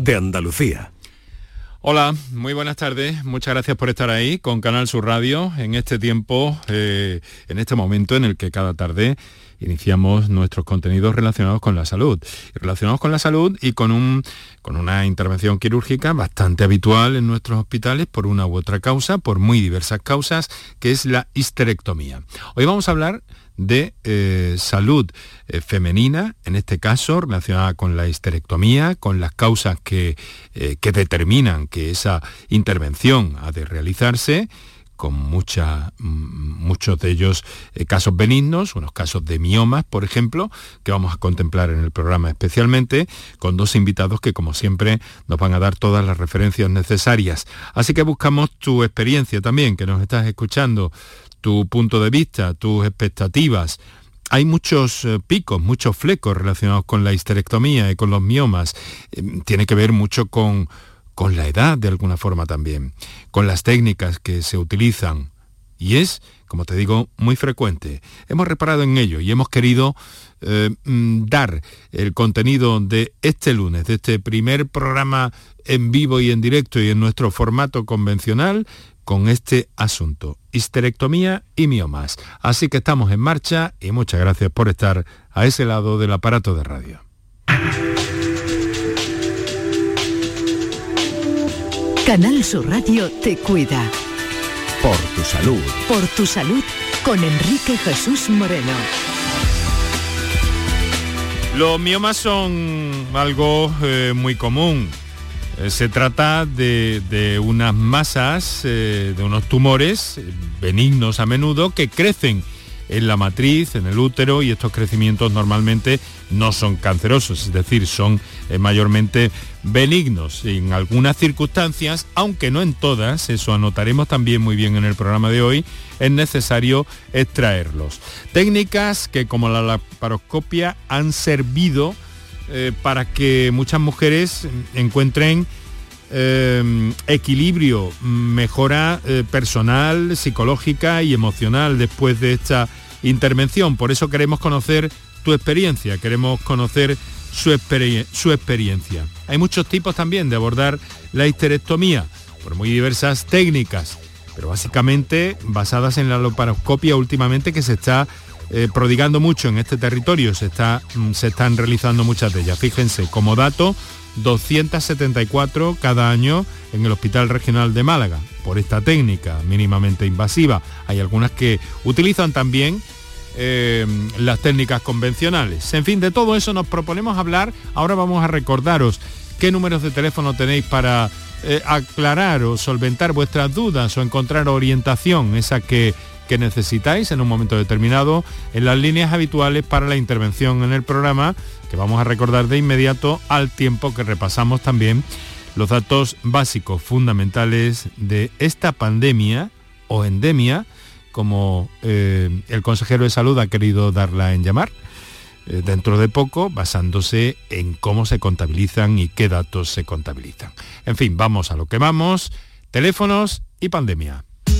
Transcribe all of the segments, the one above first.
de Andalucía. Hola, muy buenas tardes. Muchas gracias por estar ahí con Canal Sur Radio en este tiempo, eh, en este momento en el que cada tarde iniciamos nuestros contenidos relacionados con la salud. Relacionados con la salud y con, un, con una intervención quirúrgica bastante habitual en nuestros hospitales por una u otra causa, por muy diversas causas, que es la histerectomía. Hoy vamos a hablar de eh, salud eh, femenina, en este caso relacionada con la histerectomía, con las causas que, eh, que determinan que esa intervención ha de realizarse con mm, muchos de ellos casos benignos, unos casos de miomas, por ejemplo, que vamos a contemplar en el programa especialmente, con dos invitados que, como siempre, nos van a dar todas las referencias necesarias. Así que buscamos tu experiencia también, que nos estás escuchando, tu punto de vista, tus expectativas. Hay muchos eh, picos, muchos flecos relacionados con la histerectomía y con los miomas. Em, tiene que ver mucho con, con la edad de alguna forma también, con las técnicas que se utilizan. Y es, como te digo, muy frecuente. Hemos reparado en ello y hemos querido eh, mm, dar el contenido de este lunes, de este primer programa en vivo y en directo y en nuestro formato convencional, con este asunto, histerectomía y miomas. Así que estamos en marcha y muchas gracias por estar a ese lado del aparato de radio. Canal Sur Radio te cuida. Por tu salud. Por tu salud con Enrique Jesús Moreno. Los miomas son algo eh, muy común se trata de, unas masas, eh, de unos tumores eh, benignos a menudo que crecen en la matriz, en el útero, y estos crecimientos normalmente no son cancerosos, es decir, son mayormente benignos. En algunas circunstancias, aunque no en todas, eso anotaremos también muy bien en el programa de hoy, es necesario extraerlos. Técnicas que como la laparoscopia han servido eh, para que muchas mujeres encuentren eh, equilibrio, mejora eh, personal, psicológica y emocional después de esta intervención. Por eso queremos conocer tu experiencia, queremos conocer su, su experiencia. Hay muchos tipos también de abordar la histerectomía, por muy diversas técnicas, pero básicamente basadas en la laparoscopia últimamente que se está eh, prodigando mucho en este territorio, se, está, mm, se están realizando muchas de ellas. Fíjense, como dato, 274 cada año en el Hospital Regional de Málaga, por esta técnica mínimamente invasiva. Hay algunas que utilizan también eh, las técnicas convencionales. En fin, de todo eso nos proponemos hablar. Ahora vamos a recordaros qué números de teléfono tenéis para eh, aclarar o solventar vuestras dudas o encontrar orientación, esa que que necesitáis en un momento determinado en las líneas habituales para la intervención en el programa, que vamos a recordar de inmediato al tiempo que repasamos también los datos básicos fundamentales de esta pandemia o endemia, como eh, el consejero de salud ha querido darla en llamar, eh, dentro de poco, basándose en cómo se contabilizan y qué datos se contabilizan. En fin, vamos a lo que vamos, teléfonos y pandemia.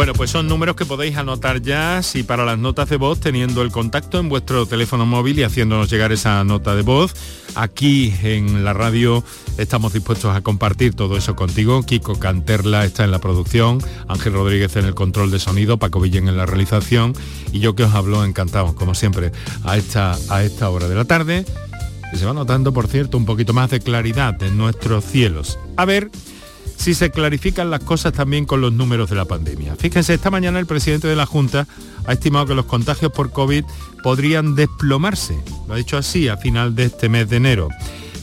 Bueno, pues son números que podéis anotar ya, si para las notas de voz, teniendo el contacto en vuestro teléfono móvil y haciéndonos llegar esa nota de voz. Aquí en la radio estamos dispuestos a compartir todo eso contigo. Kiko Canterla está en la producción, Ángel Rodríguez en el control de sonido, Paco Villén en la realización y yo que os hablo encantado, como siempre, a esta, a esta hora de la tarde. Se va notando, por cierto, un poquito más de claridad en nuestros cielos. A ver si se clarifican las cosas también con los números de la pandemia. Fíjense, esta mañana el presidente de la Junta ha estimado que los contagios por COVID podrían desplomarse, lo ha dicho así a final de este mes de enero.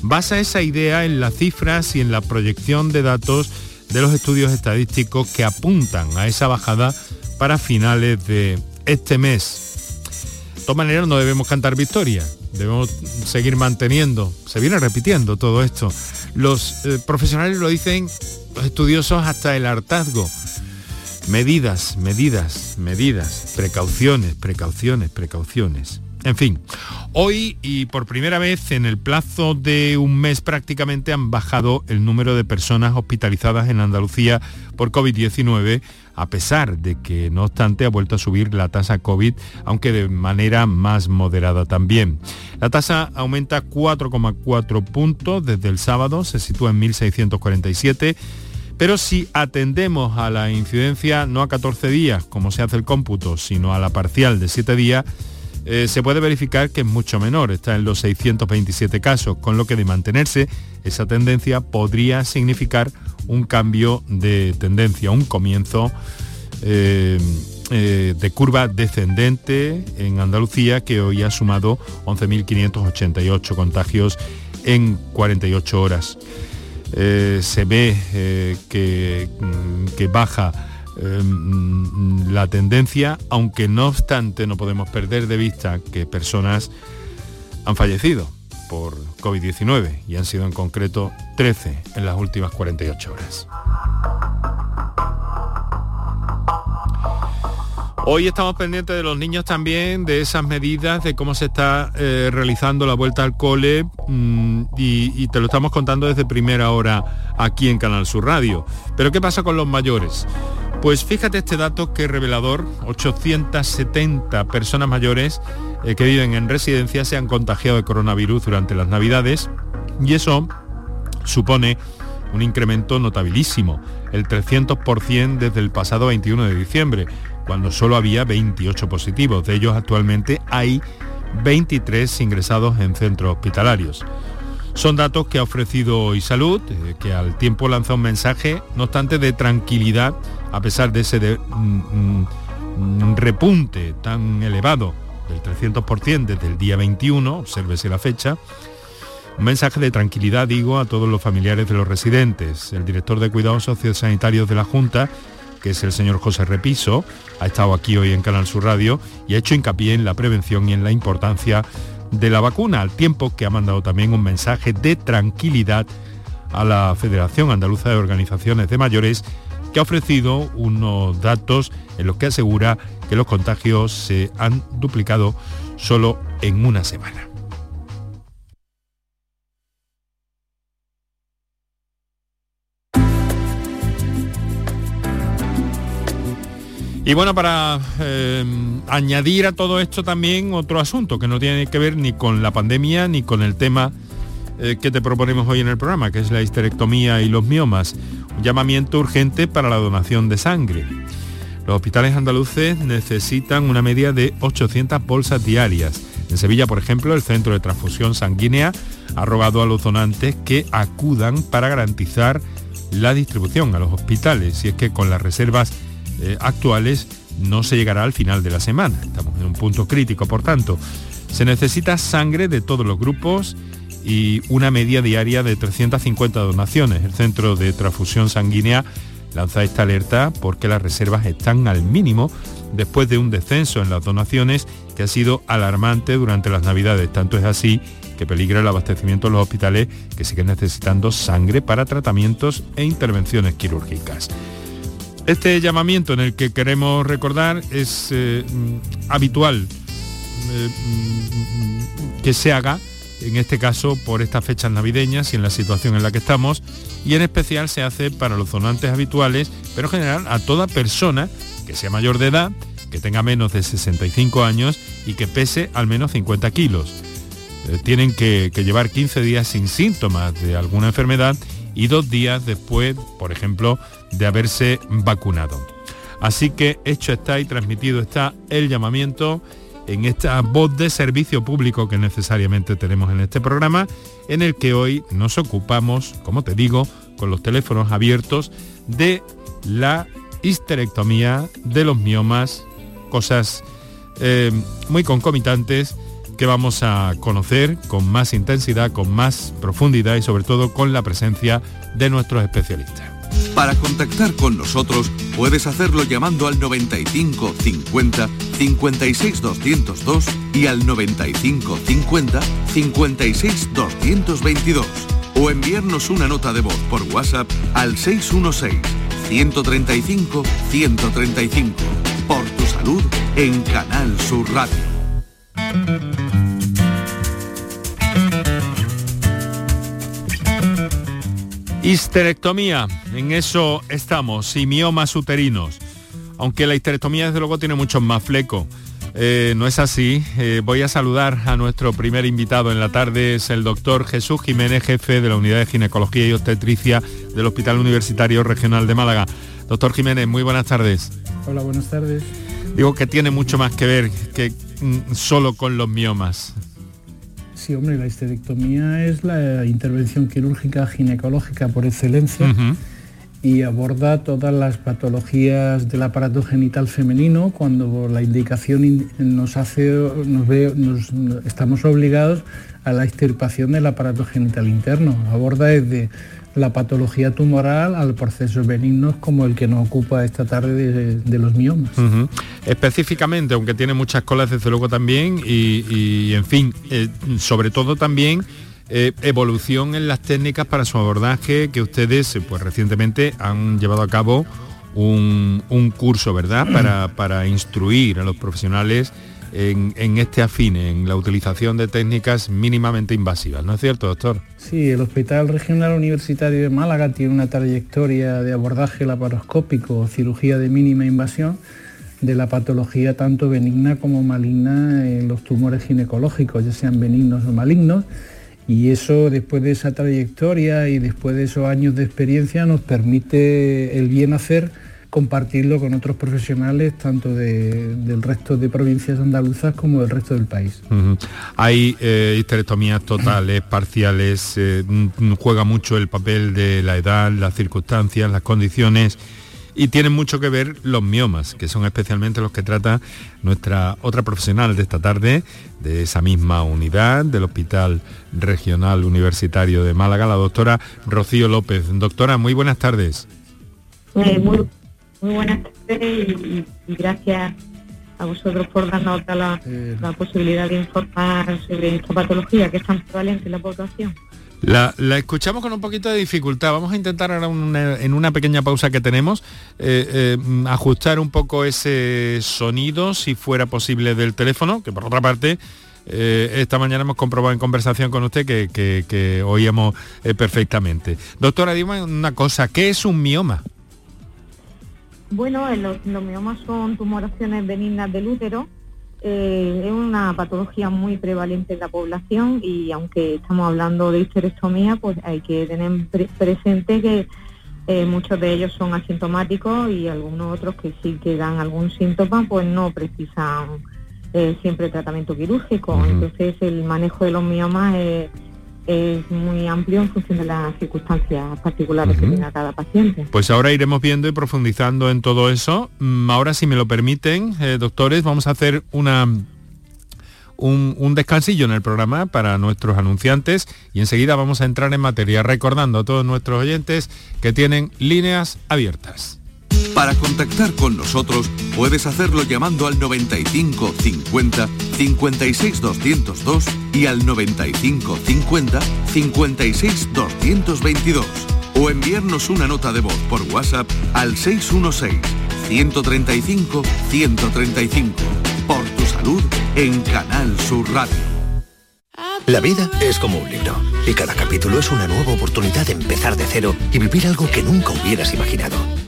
Basa esa idea en las cifras y en la proyección de datos de los estudios estadísticos que apuntan a esa bajada para finales de este mes. De todas maneras no debemos cantar victoria, debemos seguir manteniendo, se viene repitiendo todo esto. Los eh, profesionales lo dicen estudiosos hasta el hartazgo. Medidas, medidas, medidas, precauciones, precauciones, precauciones. En fin, hoy y por primera vez en el plazo de un mes prácticamente han bajado el número de personas hospitalizadas en Andalucía por COVID-19, a pesar de que no obstante ha vuelto a subir la tasa COVID, aunque de manera más moderada también. La tasa aumenta 4,4 puntos desde el sábado, se sitúa en 1.647 pero si atendemos a la incidencia no a 14 días, como se hace el cómputo, sino a la parcial de 7 días, eh, se puede verificar que es mucho menor, está en los 627 casos, con lo que de mantenerse esa tendencia podría significar un cambio de tendencia, un comienzo eh, eh, de curva descendente en Andalucía que hoy ha sumado 11.588 contagios en 48 horas. Se ve que, mm, que baja Em, la tendencia, aunque no obstante no podemos perder de vista que personas han fallecido por COVID-19 y han sido en concreto 13 en las últimas 48 horas. Hoy estamos pendientes de los niños también, de esas medidas, de cómo se está eh, realizando la vuelta al cole mm, y, te lo estamos contando desde primera hora aquí en Canal Sur Radio. Pero ¿qué pasa con los mayores? Pues fíjate este dato que revelador, 870 personas mayores eh, que viven en residencia se han contagiado de coronavirus durante las navidades y eso supone un incremento notabilísimo, el 300% desde el pasado 21 de diciembre, cuando solo había 28 positivos. De ellos actualmente hay 23 ingresados en centros hospitalarios. Son datos que ha ofrecido hoy Salud, eh, que al tiempo lanza un mensaje, no obstante, de tranquilidad, a pesar de ese mm, mm, repunte tan elevado del 300% desde el día 21, obsérvese la fecha, un mensaje de tranquilidad, digo, a todos los familiares de los residentes. El director de Cuidados Sociosanitarios de la Junta, que es el señor José Repiso, ha estado aquí hoy en Canal Sur Radio y ha hecho hincapié en la prevención y en la importancia de la vacuna, al tiempo que ha mandado también un mensaje de tranquilidad a la Federación Andaluza de Organizaciones de Mayores, que ha ofrecido unos datos en los que asegura que los contagios se han duplicado solo en una semana. Y bueno, para eh, añadir a todo esto también otro asunto que no tiene que ver ni con la pandemia ni con el tema eh, que te proponemos hoy en el programa, que es la histerectomía y los miomas. Un llamamiento urgente para la donación de sangre. Los hospitales andaluces necesitan una media de 800 bolsas diarias. En Sevilla, por ejemplo, el Centro de Transfusión Sanguínea ha rogado a los donantes que acudan para garantizar la distribución a los hospitales. Y es que con las reservas eh, actuales no se llegará al final de la semana. Estamos en un punto crítico, por tanto. Se necesita sangre de todos los grupos y una media diaria de 350 donaciones. El Centro de Transfusión Sanguínea lanza esta alerta porque las reservas están al mínimo después de un descenso en las donaciones que ha sido alarmante durante las Navidades. Tanto es así que peligra el abastecimiento en los hospitales que siguen necesitando sangre para tratamientos e intervenciones quirúrgicas. Este llamamiento en el que queremos recordar es eh, mm, habitual eh, mm, que se haga, en este caso por estas fechas navideñas y en la situación en la que estamos, y en especial se hace para los donantes habituales, pero en general a toda persona que sea mayor de edad, que tenga menos de 65 años y que pese al menos 50 kilos. Eh, tienen que llevar 15 días sin síntomas de alguna enfermedad y dos días después, por ejemplo, de haberse vacunado. Así que hecho está y transmitido está el llamamiento en esta voz de servicio público que necesariamente tenemos en este programa, en el que hoy nos ocupamos, como te digo, con los teléfonos abiertos de la histerectomía, de los miomas, cosas eh, muy concomitantes que vamos a conocer con más intensidad, con más profundidad y sobre todo con la presencia de nuestros especialistas. Para contactar con nosotros puedes hacerlo llamando al 95 50 56 202 y al 95 50 56 222 o enviarnos una nota de voz por WhatsApp al 616 135 135. Por tu salud en Canal Sur Radio. Histerectomía, en eso estamos, y miomas uterinos. Aunque la histerectomía desde luego tiene muchos más flecos. Eh, no es así. Eh, voy a saludar a nuestro primer invitado en la tarde, es el doctor Jesús Jiménez, jefe de la Unidad de Ginecología y Obstetricia del Hospital Universitario Regional de Málaga. Doctor Jiménez, muy buenas tardes. Hola, buenas tardes. Digo que tiene mucho más que ver que mm, solo con los miomas. Sí, hombre, la histerectomía es la intervención quirúrgica ginecológica por excelencia y aborda todas las patologías del aparato genital femenino cuando la indicación nos hace, nos ve, estamos obligados a la extirpación del aparato genital interno. Aborda desde la patología tumoral al procesos benignos como el que nos ocupa esta tarde de, los miomas. Específicamente, aunque tiene muchas colas desde luego también y, en fin, eh, sobre todo también eh, evolución en las técnicas para su abordaje que ustedes eh, pues recientemente han llevado a cabo un, curso, ¿verdad? Para, para instruir a los profesionales en, este afine, en la utilización de técnicas mínimamente invasivas, ¿no es cierto, doctor? Sí, el Hospital Regional Universitario de Málaga tiene una trayectoria de abordaje laparoscópico cirugía de mínima invasión de la patología tanto benigna como maligna en los tumores ginecológicos, ya sean benignos o malignos. Y eso, después de esa trayectoria y después de esos años de experiencia, nos permite el bien hacer compartirlo con otros profesionales, tanto del resto de provincias andaluzas como del resto del país. Hay eh, histerectomías totales, parciales, eh, mm, juega mucho el papel de la edad, las circunstancias, las condiciones y tienen mucho que ver los miomas, que son especialmente los que trata nuestra otra profesional de esta tarde, de esa misma unidad del Hospital Regional Universitario de Málaga, la doctora Rocío López. Doctora, muy buenas tardes. Eh, muy buenas tardes y, gracias a vosotros por darnos la, la, posibilidad de informar sobre esta patología que es tan prevalente en la población. La, escuchamos con un poquito de dificultad. Vamos a intentar ahora en una pequeña pausa que tenemos eh, eh, ajustar un poco ese sonido, si fuera posible, del teléfono, que por otra parte eh, esta mañana hemos comprobado en conversación con usted que, que oíamos perfectamente. Doctora, dime una cosa, ¿qué es un mioma? Bueno, los, miomas son tumoraciones benignas del útero. Eh, es una patología muy prevalente en la población y aunque estamos hablando de histerectomía, pues hay que tener presente que eh, muchos de ellos son asintomáticos y algunos otros que sí que dan algún síntoma, pues no precisan eh, siempre tratamiento quirúrgico. Entonces el manejo de los miomas es es muy amplio en función de las circunstancias particulares que tenga cada paciente. Pues ahora iremos viendo y profundizando en todo eso. Mm, ahora, si me lo permiten, eh, doctores, vamos a hacer una un, descansillo en el programa para nuestros anunciantes y enseguida vamos a entrar en materia, recordando a todos nuestros oyentes que tienen líneas abiertas. Para contactar con nosotros puedes hacerlo llamando al 95 50 56 202 y al 95 50 56 222 o enviarnos una nota de voz por WhatsApp al 616 135 135 por tu salud en Canal Sur Radio. La vida es como un libro y cada capítulo es una nueva oportunidad de empezar de cero y vivir algo que nunca hubieras imaginado.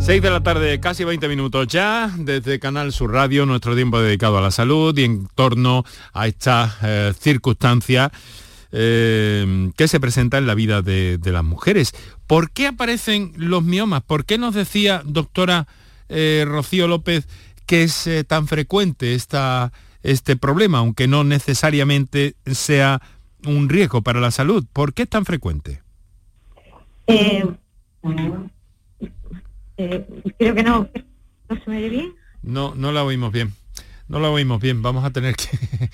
6 de la tarde, casi 20 minutos ya, desde Canal Sur Radio, nuestro tiempo dedicado a la salud y en torno a esta eh, circunstancia eh, que se presenta en la vida de, de, las mujeres. ¿Por qué aparecen los miomas? ¿Por qué nos decía doctora eh, Rocío López que es eh, tan frecuente esta, este problema, aunque no necesariamente sea un riesgo para la salud? ¿Por qué es tan frecuente? Eh, eh, creo que no, no se me oye bien. No, no la oímos bien. No la oímos bien. Vamos a tener que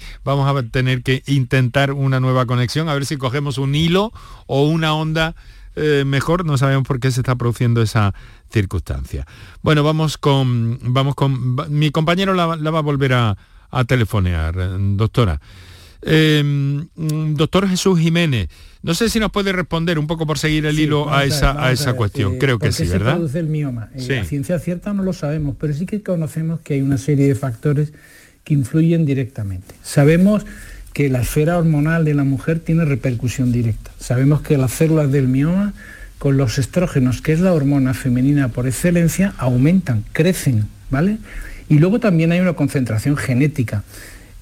vamos a tener que intentar una nueva conexión a ver si cogemos un hilo o una onda eh, mejor. No sabemos por qué se está produciendo esa circunstancia. Bueno, vamos con vamos con mi compañero la, va a volver a, a telefonear, doctora. Eh, doctor Jesús Jiménez, no sé si nos puede responder un poco por seguir el sí, hilo a esa, a, a esa cuestión. Eh, Creo que sí, se ¿verdad? produce el mioma? Sí. Eh, a ciencia cierta no lo sabemos, pero sí que conocemos que hay una serie de factores que influyen directamente. Sabemos que la esfera hormonal de la mujer tiene repercusión directa. Sabemos que las células del mioma con los estrógenos, que es la hormona femenina por excelencia, aumentan, crecen, ¿vale? Y luego también hay una concentración genética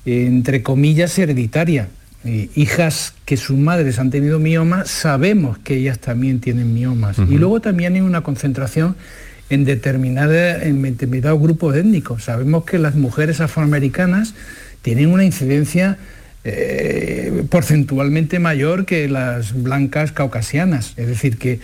entre comillas, hereditaria. Eh, hijas que sus madres han tenido mioma, sabemos que ellas también tienen miomas. Uh -huh. Y luego también hay una concentración en, determinada, en determinados grupos étnicos. Sabemos que las mujeres afroamericanas tienen una incidencia eh, porcentualmente mayor que las blancas caucasianas. Es decir, que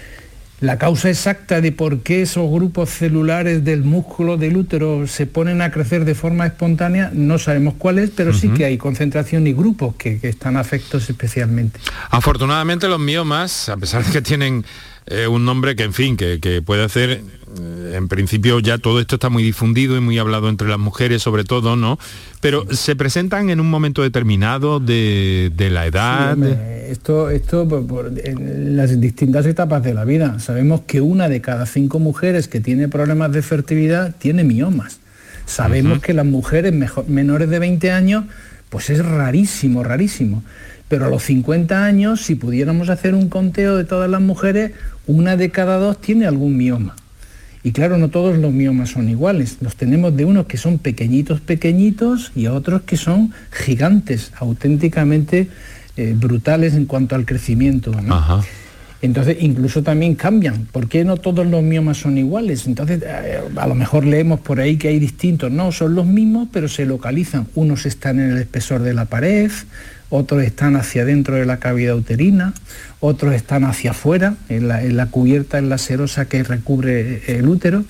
la causa exacta de por qué esos grupos celulares del músculo del útero se ponen a crecer de forma espontánea no sabemos cuál es, pero uh -huh. sí que hay concentración y grupos que, que, están afectos especialmente. Afortunadamente los miomas, a pesar de que tienen eh, un nombre que, en fin, que, que puede hacer, eh, en principio ya todo esto está muy difundido y muy hablado entre las mujeres sobre todo, ¿no? Pero se presentan en un momento determinado de, de la edad. Sí, hombre, esto, esto por, por, en las distintas etapas de la vida. Sabemos que una de cada cinco mujeres que tiene problemas de fertilidad tiene miomas. Sabemos uh -huh. que las mujeres mejor, menores de 20 años, pues es rarísimo, rarísimo. Pero a los 50 años, si pudiéramos hacer un conteo de todas las mujeres, una de cada dos tiene algún mioma. Y claro, no todos los miomas son iguales. Los tenemos de unos que son pequeñitos, pequeñitos y otros que son gigantes, auténticamente eh, brutales en cuanto al crecimiento. Ajá. Entonces, incluso también cambian. ¿Por qué no todos los miomas son iguales? Entonces, eh, a lo mejor leemos por ahí que hay distintos. No, son los mismos, pero se localizan. Unos están en el espesor de la pared, otros están hacia dentro de la cavidad uterina, otros están hacia afuera, en la, cubierta, en la serosa que recubre el útero.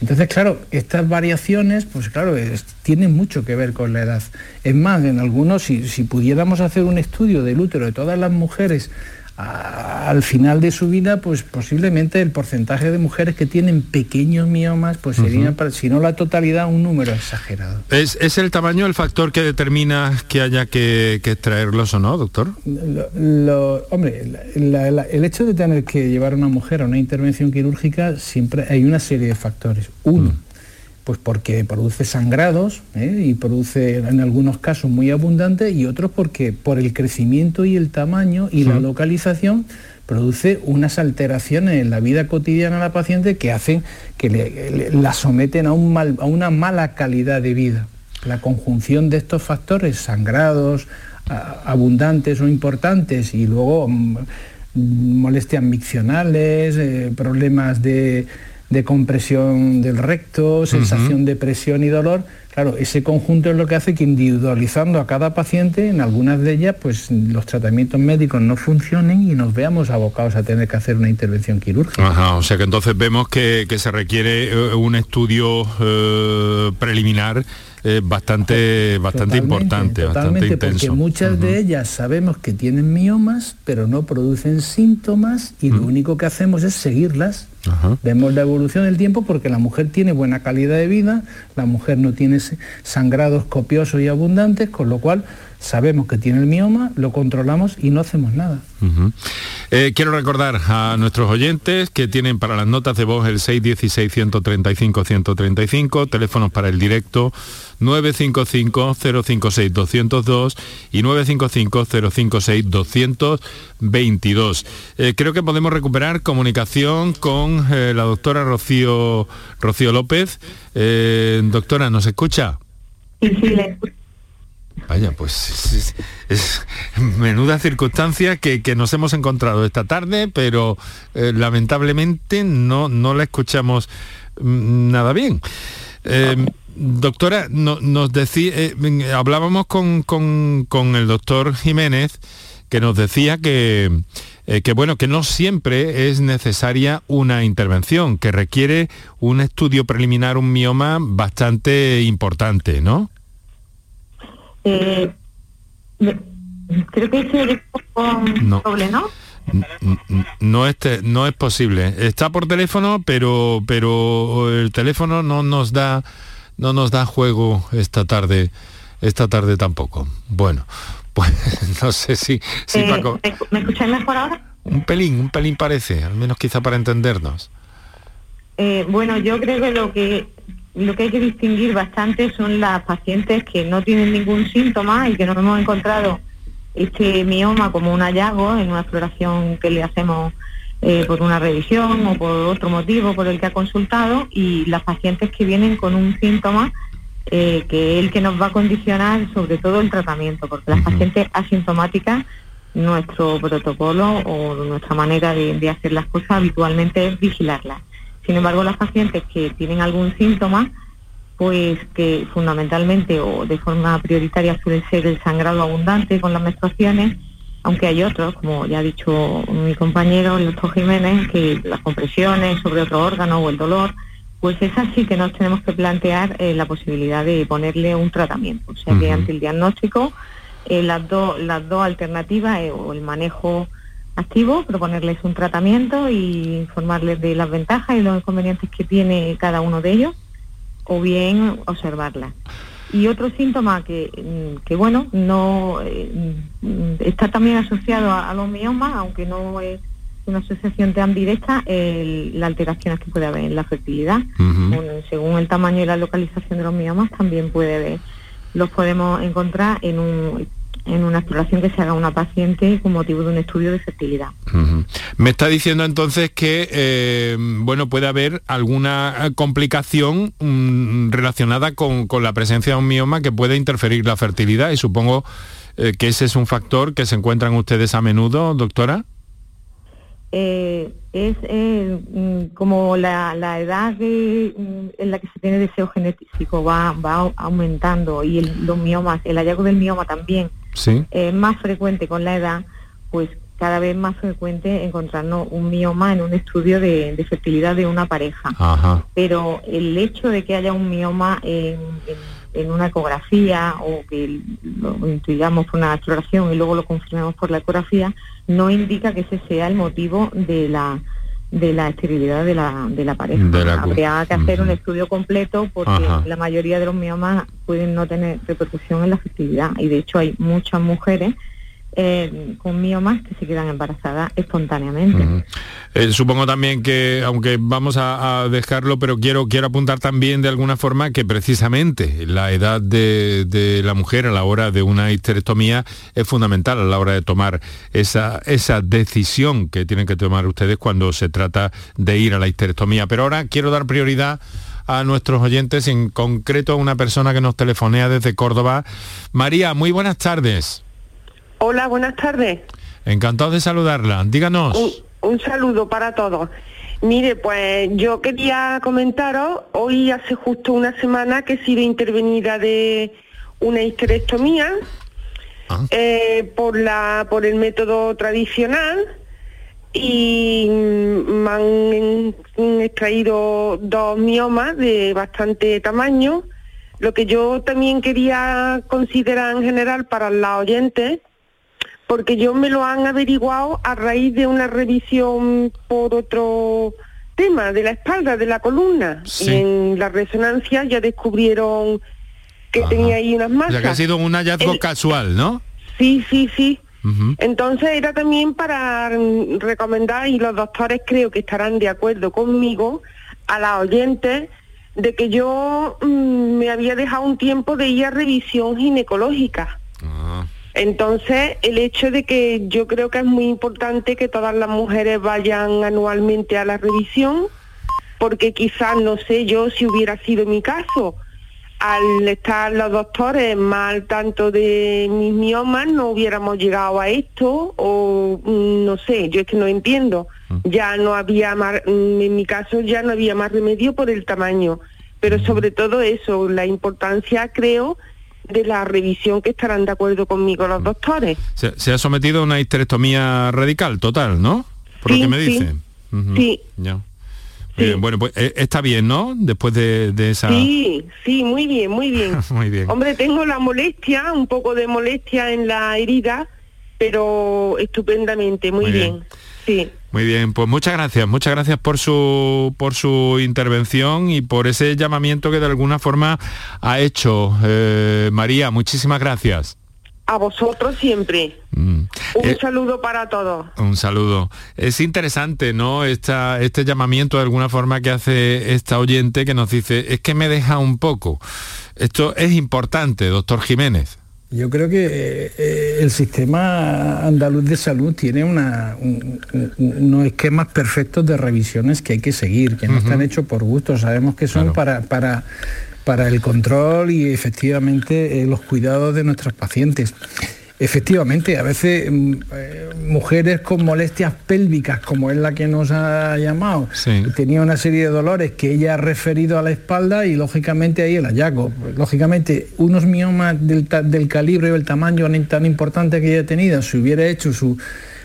Entonces, claro, estas variaciones, pues claro, tienen mucho que ver con la edad. Es más, en algunos, si pudiéramos hacer un estudio del útero de todas las mujeres a, al final de su vida, pues posiblemente el porcentaje de mujeres que tienen pequeños miomas, pues sería, uh -huh. si no la totalidad, un número exagerado. ¿Es, ¿Es, el tamaño el factor que determina que haya que, que extraerlos o no, doctor? Lo, lo, hombre, la, la, el hecho de tener que llevar a una mujer a una intervención quirúrgica, siempre hay una serie de factores. Uno, uh -huh pues porque produce sangrados ¿eh? y produce en algunos casos muy abundante y otros porque por el crecimiento y el tamaño y sí. la localización produce unas alteraciones en la vida cotidiana de la paciente que hacen que le, le, la someten a, un mal, a una mala calidad de vida. La conjunción de estos factores, sangrados a, abundantes o importantes y luego mm, molestias miccionales, eh, problemas de de compresión del recto, sensación de presión y dolor. Claro, ese conjunto es lo que hace que individualizando a cada paciente, en algunas de ellas, pues los tratamientos médicos no funcionen y nos veamos abocados a tener que hacer una intervención quirúrgica. Ajá, o sea que entonces vemos que, se requiere eh, un estudio eh, preliminar eh, bastante, bastante importante, bastante intenso. Porque muchas de ellas sabemos que tienen miomas, pero no producen síntomas y lo único que hacemos es seguirlas. Vemos la evolución del tiempo porque la mujer tiene buena calidad de vida, la mujer no tiene sangrados copiosos y abundantes, con lo cual sabemos que tiene el mioma, lo controlamos y no hacemos nada. Eh, quiero recordar a nuestros oyentes que tienen para las notas de voz el 616-135-135, teléfonos para el directo 955-056-202 y 955-056-222. Eh, creo que podemos recuperar comunicación con eh, la doctora Rocío, Rocío López. doctora, ¿nos escucha? Sí, sí, le Vaya, pues es, menuda circunstancia que, nos hemos encontrado esta tarde, pero eh, lamentablemente no, no la escuchamos mm, nada bien. Eh, doctora, nos decía, eh, hablábamos con, el doctor Jiménez que nos decía que, que, bueno, que no siempre es necesaria una intervención, que requiere un estudio preliminar, un mioma bastante importante, ¿no? Eh, creo que ese no. doble, ¿no? No es, no es posible. Está por teléfono, pero, pero el teléfono no nos da no nos da juego esta tarde, esta tarde tampoco. Bueno, pues no sé si, si eh, Paco... ¿Me escucháis mejor ahora? Un pelín, un pelín parece, al menos quizá para entendernos. Eh, bueno, yo creo que lo que lo que hay que distinguir bastante son las pacientes que no tienen ningún síntoma y que no hemos encontrado este mioma como un hallazgo en una exploración que le hacemos eh, por una revisión o por otro motivo por el que ha consultado y las pacientes que vienen con un síntoma eh, que es el que nos va a condicionar sobre todo el tratamiento, porque las pacientes asintomáticas, nuestro protocolo o nuestra manera de hacer las cosas habitualmente es vigilarlas. Sin embargo, las pacientes que tienen algún síntoma, pues que fundamentalmente o de forma prioritaria suele ser el sangrado abundante con las menstruaciones, aunque hay otros, como ya ha dicho mi compañero, el doctor Jiménez, que las compresiones sobre otro órgano o el dolor, pues es así que nos tenemos que plantear eh, la posibilidad de ponerle un tratamiento. O sea que ante el diagnóstico, eh, las, dos las dos alternativas eh, o el manejo activo, proponerles un tratamiento y informarles de las ventajas y los inconvenientes que tiene cada uno de ellos, o bien observarlas. Y otro síntoma que, mm, bueno, no eh, está también asociado a, los miomas, aunque no es una asociación tan directa, la alteración que puede haber en la fertilidad. según el tamaño y la localización de los miomas, también puede haber, los podemos encontrar en un en una exploración que se haga una paciente con motivo de un estudio de fertilidad. Me está diciendo entonces que eh, bueno puede haber alguna complicación mm, relacionada con, la presencia de un mioma que puede interferir la fertilidad y supongo eh, que ese es un factor que se encuentran ustedes a menudo, doctora. Eh, es mm, como la, edad mm, en la que se tiene deseo genético va, va aumentando y los miomas, el hallazgo del mioma también sí. es más frecuente con la edad, pues cada vez más frecuente encontrarnos un mioma en un estudio de, fertilidad de una pareja. Pero el hecho de que haya un mioma en, una ecografía o que lo intuyamos por una exploración y luego lo confirmemos por la ecografía, no indica que ese sea el motivo de la de la esterilidad de la, de la pareja. Habría que hacer un estudio completo porque la mayoría de los miomas pueden no tener repercusión en la fertilidad. Y de hecho hay muchas mujeres eh, con miomas que se quedan embarazadas espontáneamente. Eh, supongo también que, aunque vamos a, dejarlo, pero quiero, quiero apuntar también de alguna forma que precisamente la edad de, la mujer a la hora de una histerectomía es fundamental a la hora de tomar esa, esa decisión que tienen que tomar ustedes cuando se trata de ir a la histerectomía. Pero ahora quiero dar prioridad a nuestros oyentes, en concreto a una persona que nos telefonea desde Córdoba. María, muy buenas tardes. Hola, buenas tardes. Encantado de saludarla. Díganos. Un, saludo para todos. Mire, pues yo quería comentaros, hoy hace justo una semana que he sido intervenida de una histerectomía Ah. eh, por, la, por el método tradicional y me han extraído dos miomas de bastante tamaño. Lo que yo también quería considerar en general para los oyentes, porque yo me lo han averiguado a raíz de una revisión por otro tema, de la espalda, de la columna. Sí. Y en la resonancia ya descubrieron que Ajá. tenía ahí unas O masas. sea que ha sido un hallazgo El- casual, ¿no? Sí, sí, sí. Entonces era también para recomendar, y los doctores creo que estarán de acuerdo conmigo, a las oyentes, de que yo mm, me había dejado un tiempo de ir a revisión ginecológica. Ah, Entonces, el hecho de que yo creo que es muy importante que todas las mujeres vayan anualmente a la revisión, porque quizás, no sé yo si hubiera sido mi caso, al estar los doctores mal tanto de mis miomas no hubiéramos llegado a esto o mm, no sé, yo es que no entiendo. Ya no había más, mm, en mi caso ya no había más remedio por el tamaño, pero sobre todo eso, la importancia creo de la revisión que estarán de acuerdo conmigo los doctores. se, se ha sometido a una histerectomía radical, total, ¿no? Por Sí, lo que me sí. dice. Ujú. Sí. Ya. Sí. Bien, bueno, pues eh, está bien, ¿no? Después de, de esa... Sí, sí, muy bien, muy bien. Muy bien. Hombre, tengo la molestia, un poco de molestia en la herida, pero estupendamente, muy, Muy bien. bien. Sí. Muy bien, pues muchas gracias, muchas gracias por su por su intervención y por ese llamamiento que de alguna forma ha hecho eh, María. Muchísimas gracias. A vosotros siempre. Mm. Un Eh, saludo para todos. un saludo. Es interesante, ¿no? Esta, este llamamiento de alguna forma que hace esta oyente que nos dice, es que me deja un poco. Esto es importante, doctor Jiménez. Yo creo que eh, el sistema andaluz de salud tiene una- un- un- unos esquemas perfectos de revisiones que hay que seguir, que no están hechos por gusto, sabemos que son para, para, para el control y efectivamente eh, los cuidados de nuestros pacientes. Efectivamente, a veces mm, eh, mujeres con molestias pélvicas, como es la que nos ha llamado, Sí. tenía una serie de dolores que ella ha referido a la espalda y lógicamente ahí el hallazgo. Lógicamente, unos miomas del, del calibre o el tamaño tan importante que ella tenía, si hubiera hecho su,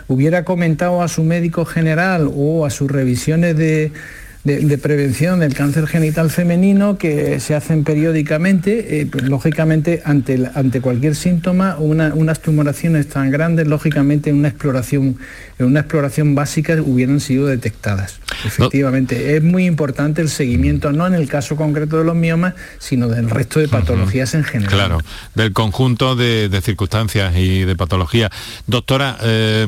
hubiera comentado a su médico general o a sus revisiones de, de- de prevención del cáncer genital femenino que se hacen periódicamente, eh, pues, lógicamente ante, ante cualquier síntoma, una- unas tumoraciones tan grandes, lógicamente en una exploración, en una exploración básica hubieran sido detectadas. Efectivamente, es muy importante el seguimiento, no en el caso concreto de los miomas, sino del resto de patologías en general. Claro, del conjunto de, de circunstancias y de patologías. Doctora, eh,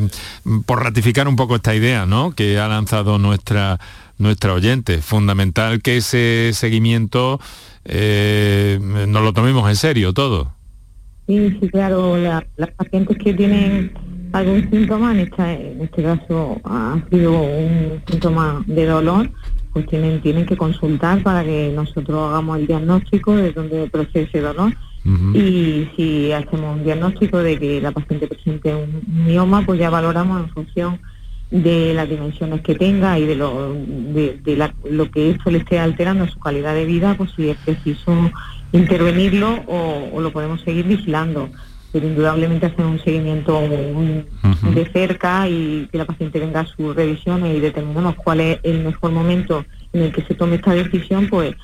por ratificar un poco esta idea ¿no? que ha lanzado nuestra, nuestra oyente, fundamental que ese seguimiento eh, nos lo tomemos en serio todo. Sí, sí, claro, la- las pacientes que tienen algún síntoma, en, esta- en este caso ha sido un síntoma de dolor, pues tienen, tienen que consultar para que nosotros hagamos el diagnóstico de dónde procede ese dolor. Y si hacemos un diagnóstico de que la paciente presente un mioma, pues ya valoramos en función de las dimensiones que tenga y de lo, de, de la- lo que eso le esté alterando su calidad de vida, pues si es preciso intervenirlo o, o lo podemos seguir vigilando. Pero indudablemente hacer un seguimiento muy de cerca y que la paciente venga a sus revisiones y determinemos cuál es el mejor momento en el que se tome esta decisión, pues,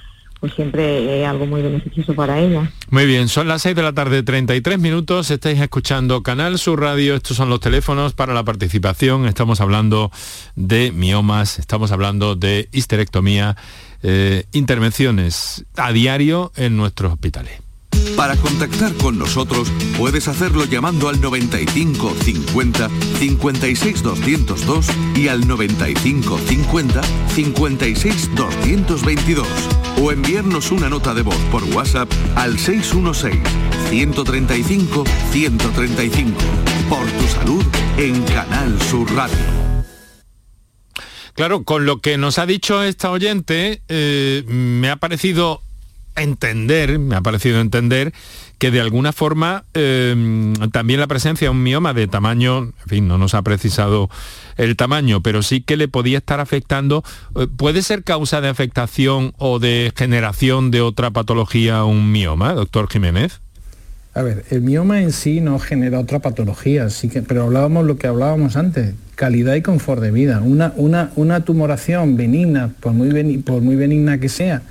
pues siempre es algo muy beneficioso para ella. Muy bien, son las 6 de la tarde, 33 minutos, estáis escuchando Canal Sur Radio, estos son los teléfonos para la participación, estamos hablando de miomas, estamos hablando de histerectomía, eh, intervenciones a diario en nuestros hospitales. Para contactar con nosotros puedes hacerlo llamando al 95 50 56 202 y al 95 50 56 222 o enviarnos una nota de voz por WhatsApp al 616 135 135. Por tu salud en Canal Sur Radio. Claro, con lo que nos ha dicho esta oyente, eh, me ha parecido entender, me ha parecido entender, que de alguna forma em, también la presencia de un mioma de tamaño, en fin, no nos ha precisado el tamaño, pero sí que le podía estar afectando, eh, ¿puede ser causa de afectación o de generación de otra patología un mioma, doctor Jiménez? A ver, el mioma en sí no genera otra patología, sí que, pero hablábamos lo que hablábamos antes, calidad y confort de vida. Una, una, una tumoración benigna, por muy, por muy benigna que sea,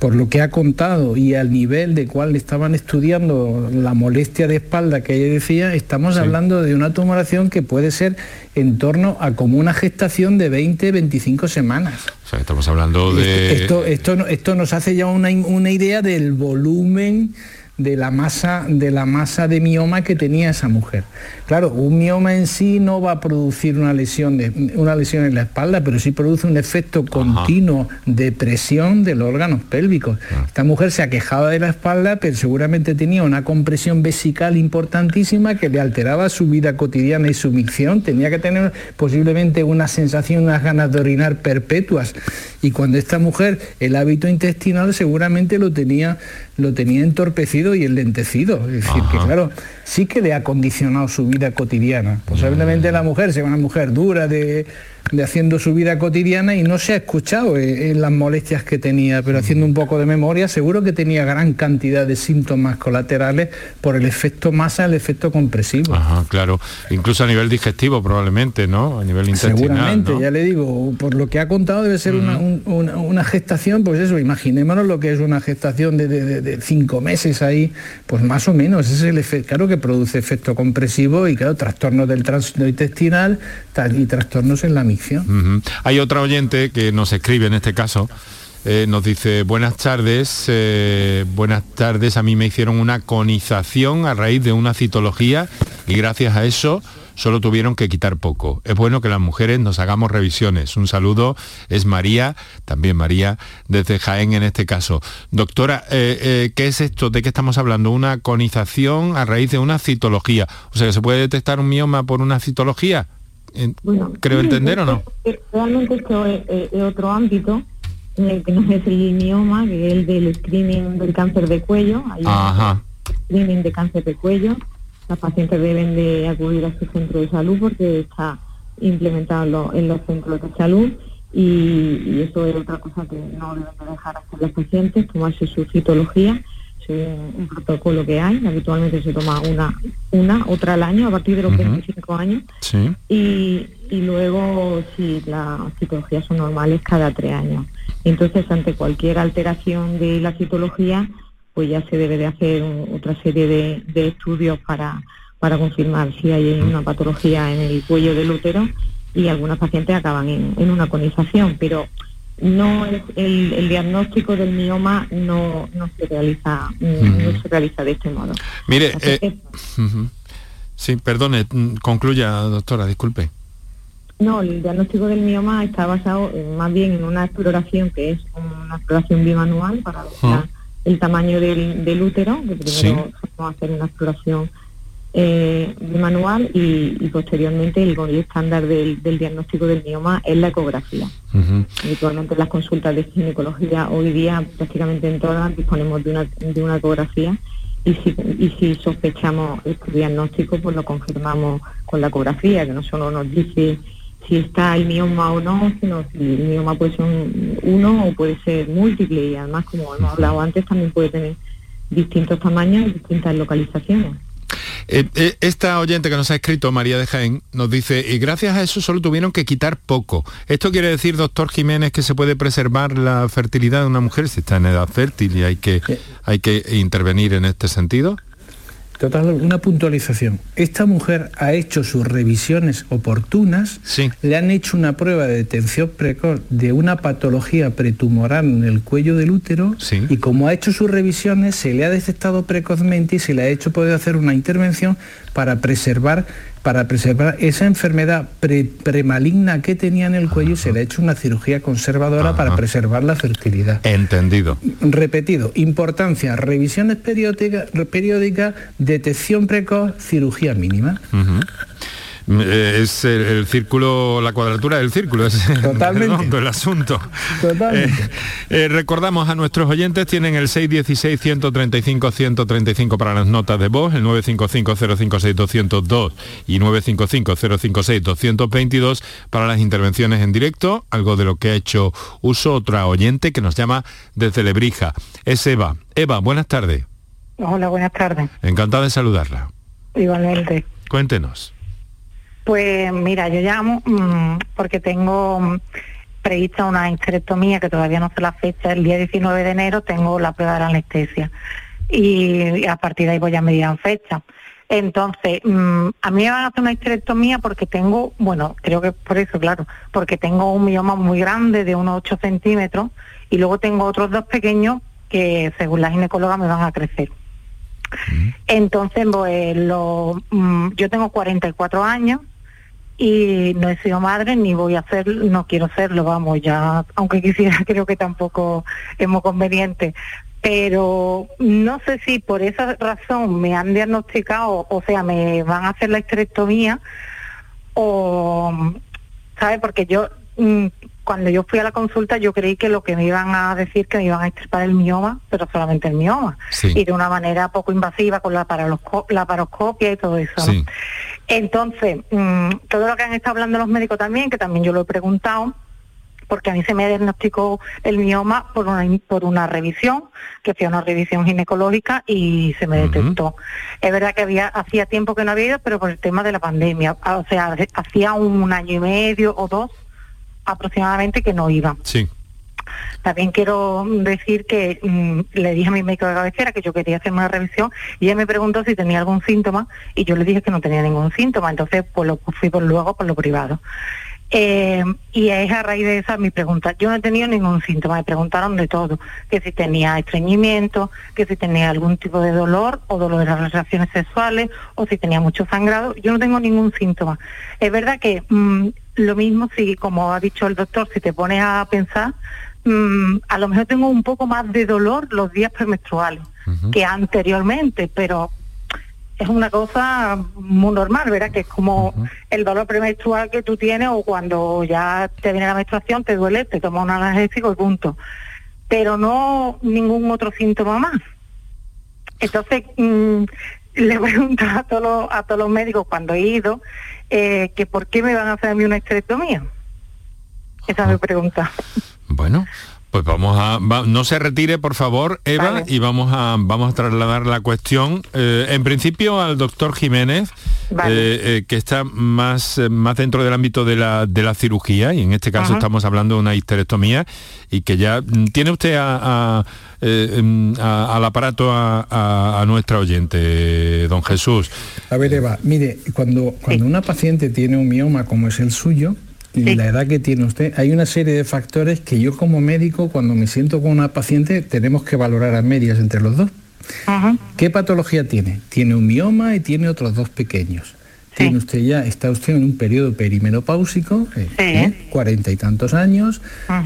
por lo que ha contado y al nivel de cual estaban estudiando la molestia de espalda que ella decía, estamos hablando de una tumoración que puede ser en torno a como una gestación de 20, 25 semanas. O sea, estamos hablando de... Esto, esto, esto, nos hace ya una, una idea del volumen de la masa de la masa de mioma que tenía esa mujer. Claro, un mioma en sí no va a producir una lesión de una lesión en la espalda, pero sí produce un efecto continuo de presión de los órganos pélvicos. Ah. Esta mujer se aquejaba de la espalda, pero seguramente tenía una compresión vesical importantísima que le alteraba su vida cotidiana y su micción. Tenía que tener posiblemente una sensación, unas ganas de orinar perpetuas. Y cuando esta mujer el hábito intestinal seguramente lo tenía lo tenía entorpecido y enlentecido. Es decir, que claro, sí que le ha condicionado su vida cotidiana. Posiblemente la mujer sea una mujer dura de de haciendo su vida cotidiana y no se ha escuchado eh, en las molestias que tenía, pero haciendo un poco de memoria, seguro que tenía gran cantidad de síntomas colaterales por el efecto masa, el efecto compresivo. Ajá, claro. Incluso a nivel digestivo probablemente, ¿no? A nivel intestinal. Seguramente, ya le digo, por lo que ha contado debe ser una, gestación, pues eso, imaginémonos lo que es una gestación de, cinco meses ahí, pues más o menos, ese es el efecto, claro que produce efecto compresivo y claro, trastornos del tránsito intestinal y trastornos en la hay otra oyente que nos escribe en este caso. Eh, nos dice, buenas tardes, eh, buenas tardes, a mí me hicieron una conización a raíz de una citología y gracias a eso solo tuvieron que quitar poco. Es bueno que las mujeres nos hagamos revisiones. Un saludo, es María, también María, desde Jaén en este caso. Doctora, eh, ¿qué es esto? ¿De qué estamos hablando? ¿Una conización a raíz de una citología? O sea, que se puede detectar un mioma por una citología bueno, creo entender o no. Realmente esto es, otro ámbito en el que no es el mioma, que es el del screening del cáncer de cuello. Hay un screening de cáncer de cuello. Las pacientes deben de acudir a su centro de salud porque está implementado en los centros de salud y, eso es otra cosa que no deben dejar hacer las pacientes, tomarse su citología un, protocolo que hay, habitualmente se toma una, una, otra al año a partir de los 25 años. Y, luego si las citologías son normales cada tres años. Entonces ante cualquier alteración de la citología pues ya se debe de hacer otra serie de, estudios para, para confirmar si hay una patología en el cuello del útero y algunas pacientes acaban en, en una conización, pero no es el, diagnóstico del mioma no, se realiza no se realiza de este modo. Mire eh, sí perdone mm, concluya doctora disculpe. No el diagnóstico del mioma está basado más bien en una exploración que es una exploración bimanual para ver el tamaño del, útero que primero vamos a hacer una exploración eh, manual y, posteriormente el, estándar del, diagnóstico del mioma es la ecografía. Habitualmente las consultas de ginecología hoy día prácticamente en todas disponemos de una, de una ecografía y si, y si sospechamos este diagnóstico pues lo confirmamos con la ecografía, que no solo nos dice si está el mioma o no, sino si el mioma puede ser uno o puede ser múltiple y además como hemos hablado antes también puede tener distintos tamaños y distintas localizaciones. Eh, eh, esta oyente que nos ha escrito, María de Jaén, nos dice, y gracias a eso solo tuvieron que quitar poco. ¿Esto quiere decir, doctor Jiménez, que se puede preservar la fertilidad de una mujer si está en edad fértil y hay que, hay que intervenir en este sentido? Total, una puntualización. Esta mujer ha hecho sus revisiones oportunas, le han hecho una prueba de detención precoz de una patología pretumoral en el cuello del útero y como ha hecho sus revisiones se le ha detectado precozmente y se le ha hecho poder hacer una intervención para preservar para preservar esa enfermedad premaligna que tenía en el cuello y se le ha hecho una cirugía conservadora para preservar la fertilidad. Entendido. Repetido, importancia, revisiones periódicas, periódica, detección precoz, cirugía mínima. Es el, círculo, la cuadratura del círculo, es Totalmente. el asunto. Totalmente. Eh, eh, recordamos a nuestros oyentes, tienen el 616-135-135 para las notas de voz, el 955-056-202 y 955-056-222 para las intervenciones en directo, algo de lo que ha hecho uso otra oyente que nos llama desde Lebrija. Es Eva. Eva, buenas tardes. Hola, buenas tardes. Encantada de saludarla. Igualmente. Cuéntenos. Pues mira, yo llamo mm, porque tengo mm, prevista una histerectomía que todavía no sé la fecha, el día 19 de enero tengo la prueba de la anestesia y, a partir de ahí voy a medir fecha. Entonces, mm, a mí me van a hacer una histerectomía porque tengo, bueno, creo que por eso, claro, porque tengo un mioma muy grande de unos 8 centímetros y luego tengo otros dos pequeños que según la ginecóloga me van a crecer. Entonces, pues, lo, yo tengo 44 años y no he sido madre ni voy a ser, no quiero serlo, vamos, ya, aunque quisiera, creo que tampoco es muy conveniente. Pero no sé si por esa razón me han diagnosticado, o sea, me van a hacer la histerectomía o, ¿sabes? Porque yo, mm, cuando yo fui a la consulta, yo creí que lo que me iban a decir que me iban a extirpar el mioma, pero solamente el mioma. Y de una manera poco invasiva con la, la paroscopia y todo eso. Entonces, mm, todo lo que han estado hablando los médicos también, que también yo lo he preguntado, porque a mí se me diagnosticó el mioma por una, por una revisión, que fue una revisión ginecológica y se me detectó. Es verdad que había hacía tiempo que no había ido, pero por el tema de la pandemia, o sea, hacía un año y medio o dos aproximadamente que no iba. Sí. También quiero decir que mm, le dije a mi médico de cabecera que yo quería hacer una revisión y ella me preguntó si tenía algún síntoma y yo le dije que no tenía ningún síntoma, entonces pues lo fui por luego por lo privado. Eh, y es a raíz de esa mi pregunta. Yo no he tenido ningún síntoma, me preguntaron de todo, que si tenía estreñimiento, que si tenía algún tipo de dolor o dolor de las relaciones sexuales o si tenía mucho sangrado. Yo no tengo ningún síntoma. Es verdad que mm, lo mismo si, como ha dicho el doctor, si te pones a pensar, Mm, a lo mejor tengo un poco más de dolor los días premenstruales que anteriormente, pero es una cosa muy normal, ¿verdad? Que es como el dolor premenstrual que tú tienes o cuando ya te viene la menstruación, te duele, te tomas un analgésico y punto. Pero no ningún otro síntoma más. Entonces, mm, le pregunto a todos los, a todos los médicos cuando he ido eh, que por qué me van a hacer a mí una esterectomía. Esa es mi pregunta. Bueno, pues vamos a, no se retire por favor Eva y vamos a, vamos a trasladar la cuestión eh, en principio al doctor Jiménez eh, eh, que está más, más dentro del ámbito de la, de la cirugía y en este caso estamos hablando de una histerectomía y que ya mm, tiene usted mm, al aparato a, nuestra oyente, don Jesús. A ver Eva, mire, cuando, cuando una paciente tiene un mioma como es el suyo, la edad que tiene usted, hay una serie de factores que yo como médico, cuando me siento con una paciente, tenemos que valorar a medias entre los dos. ¿Qué patología tiene? Tiene un mioma y tiene otros dos pequeños. Tiene usted ya, está usted en un periodo perimenopáusico, eh, ¿eh? cuarenta y tantos años,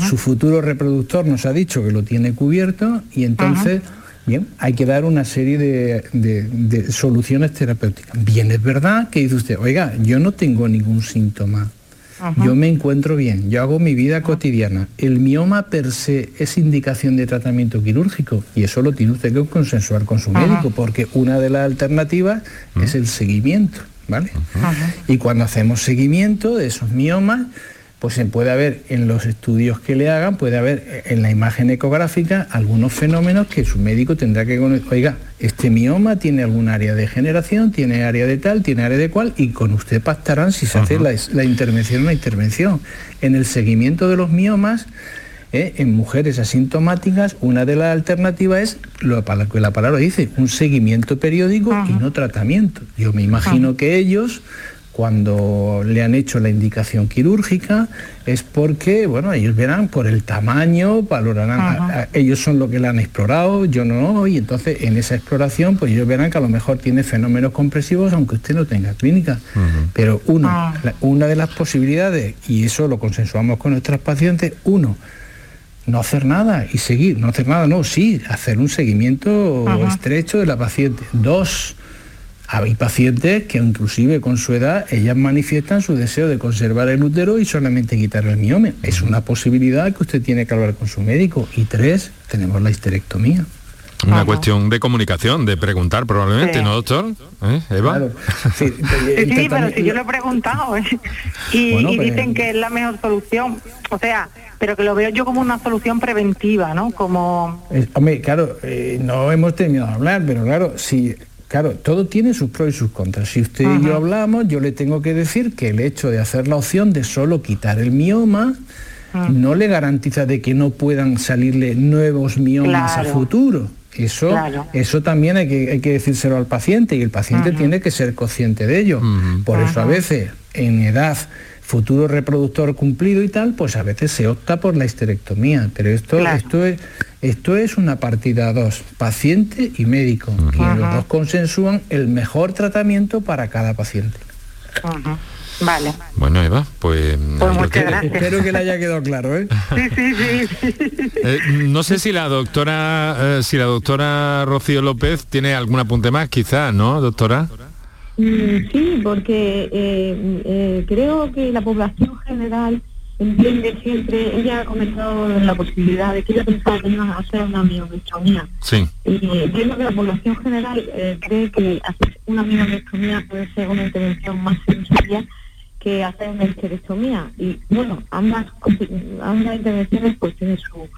su futuro reproductor nos ha dicho que lo tiene cubierto y entonces, bien, hay que dar una serie de, de soluciones terapéuticas. Bien, es verdad que dice usted, oiga, yo no tengo ningún síntoma yo me encuentro bien, yo hago mi vida cotidiana. El mioma per se es indicación de tratamiento quirúrgico y eso lo tiene usted que consensuar con su médico porque una de las alternativas es el seguimiento, ¿vale? Y cuando hacemos seguimiento de esos miomas, pues se puede haber en los estudios que le hagan, puede haber en la imagen ecográfica algunos fenómenos que su médico tendrá que conocer. Oiga, este mioma tiene algún área de generación, tiene área de tal, tiene área de cual, y con usted pactarán si se hace la, intervención o la intervención. En el seguimiento de los miomas, eh, en mujeres asintomáticas, una de las alternativas es lo que la palabra dice, un seguimiento periódico y no tratamiento. Yo me imagino que ellos cuando le han hecho la indicación quirúrgica es porque, bueno, ellos verán por el tamaño, valorarán, ellos son lo que le han explorado, yo no, y entonces en esa exploración pues ellos verán que a lo mejor tiene fenómenos compresivos aunque usted no tenga clínica. Pero uno, ah. una de las posibilidades, y eso lo consensuamos con nuestras pacientes, uno, no hacer nada y seguir, no hacer nada, no, sí, hacer un seguimiento estrecho de la paciente. Dos, Hay pacientes que inclusive con su edad ellas manifiestan su deseo de conservar el útero y solamente quitar el mioma. Es una posibilidad que usted tiene que hablar con su médico. Y tres, tenemos la histerectomía. Una cuestión de comunicación, de preguntar probablemente, ¿no, doctor? ¿Eh, Eva? Sí, pero si yo lo he preguntado ¿eh? y, dicen que es la mejor solución. O sea, pero que lo veo yo como una solución preventiva, ¿no? Como... hombre, claro, eh, no hemos terminado de hablar, pero claro, si Claro, todo tiene sus pros y sus contras. Si usted y yo hablamos, yo le tengo que decir que el hecho de hacer la opción de solo quitar el mioma no le garantiza de que no puedan salirle nuevos miomas a futuro. Eso, eso también hay que, hay que decírselo al paciente y el paciente tiene que ser consciente de ello. Por eso a veces en edad futuro reproductor cumplido y tal, pues a veces se opta por la histerectomía. Pero esto, esto, es, esto es una partida dos, paciente y médico, que los dos consensúan el mejor tratamiento para cada paciente. Vale. Bueno, Eva, pues... pues espero que le haya quedado claro, ¿eh? Sí, sí, sí. Eh, no sé si la doctora, eh, si la doctora Rocío López tiene algún apunte más, quizás, ¿no, doctora? Mm, sí, porque creo que la población general entiende siempre, ella ha comentado la posibilidad de que ella pensaba que iban a hacer una miomectomía. Sí. Y entiendo que la población general cree que hacer una miomectomía puede ser una intervención más sencilla que hacer una histerectomía. Y bueno, ambas, ambas intervenciones pues tienen su,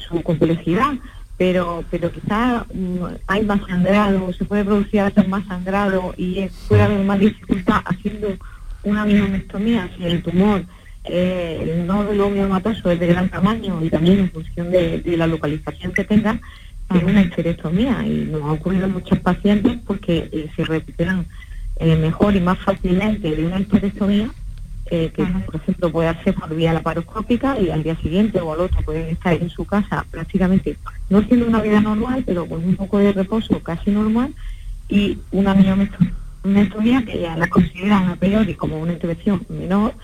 su complejidad, pero pero quizá mm, hay más sangrado, se puede producir más sangrado y puede haber más dificultad haciendo una miomectomía si el tumor eh, el nódulo miomatoso es de gran tamaño y también en función de, la localización que tenga, es una histerectomía. Y nos ha ocurrido en muchos pacientes porque eh, se recuperan eh, mejor y más fácilmente de una histerectomía eh, que por ejemplo puede hacer por vía laparoscópica y al día siguiente o al otro pueden estar en su casa prácticamente no siendo una vida normal pero con un poco de reposo casi normal y una miomectomía que ya la consideran a priori como una intervención menor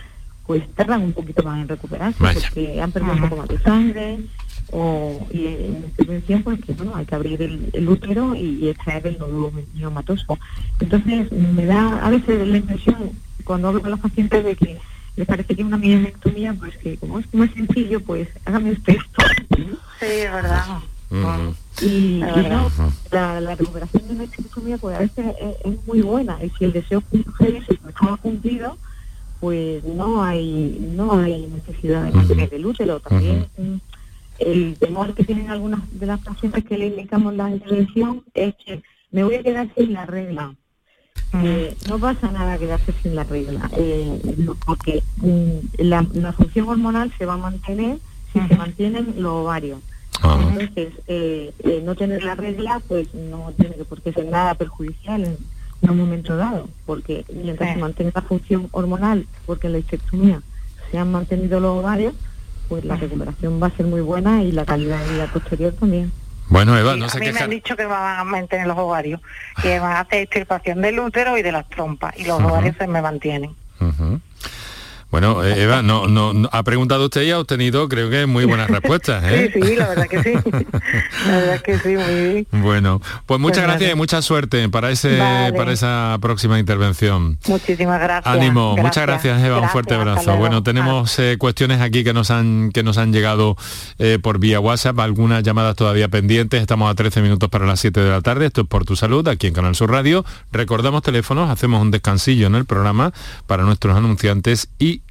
pues tardan un poquito más en recuperarse porque han perdido un poco más de sangre o, y en intervención pues que bueno hay que abrir el, útero y, extraer el nódulo miomatoso. Entonces me da a veces la impresión cuando hablo con los pacientes de que les parece que una miomectomía pues que como es más sencillo pues hágame usted esto. Sí es verdad. Y, la, la, recuperación de una histerectomía pues a veces es, muy buena y si el deseo es estaba cumplido pues no hay no hay necesidad de mantener el útero también el temor que tienen algunas de las pacientes que le indicamos la intervención es que me voy a quedar sin la regla. Eh, no pasa nada quedarse sin la regla, eh, porque mm, la, función hormonal se va a mantener si se mantienen los ovarios. Ah. Entonces, eh, no tener la regla, pues no tiene por qué ser nada perjudicial en, un momento dado, porque mientras se mantenga la función hormonal, porque en la histerectomía se han mantenido los ovarios, pues la recuperación va a ser muy buena y la calidad de vida posterior también. Bueno, Eva, no sé qué. me han dicho que van a mantener los ovarios, que van a hacer extirpación del útero y de las trompas, y los ovarios se me mantienen. Bueno, eh, Eva, no, no, ha preguntado usted y ha obtenido, creo que, muy buenas respuestas. ¿eh? Sí, sí, la verdad que sí. La verdad que sí, muy bien. Bueno, pues muchas pues gracias y mucha suerte para ese para esa próxima intervención. Muchísimas gracias. Ánimo, muchas gracias, Eva, un fuerte abrazo. Bueno, tenemos eh, cuestiones aquí que nos han que nos han llegado por vía WhatsApp, algunas llamadas todavía pendientes. Estamos a 13 minutos para las 7 de la tarde. Esto es por tu salud, aquí en Canal Sur Radio. Recordamos teléfonos, hacemos un descansillo en el programa para nuestros anunciantes y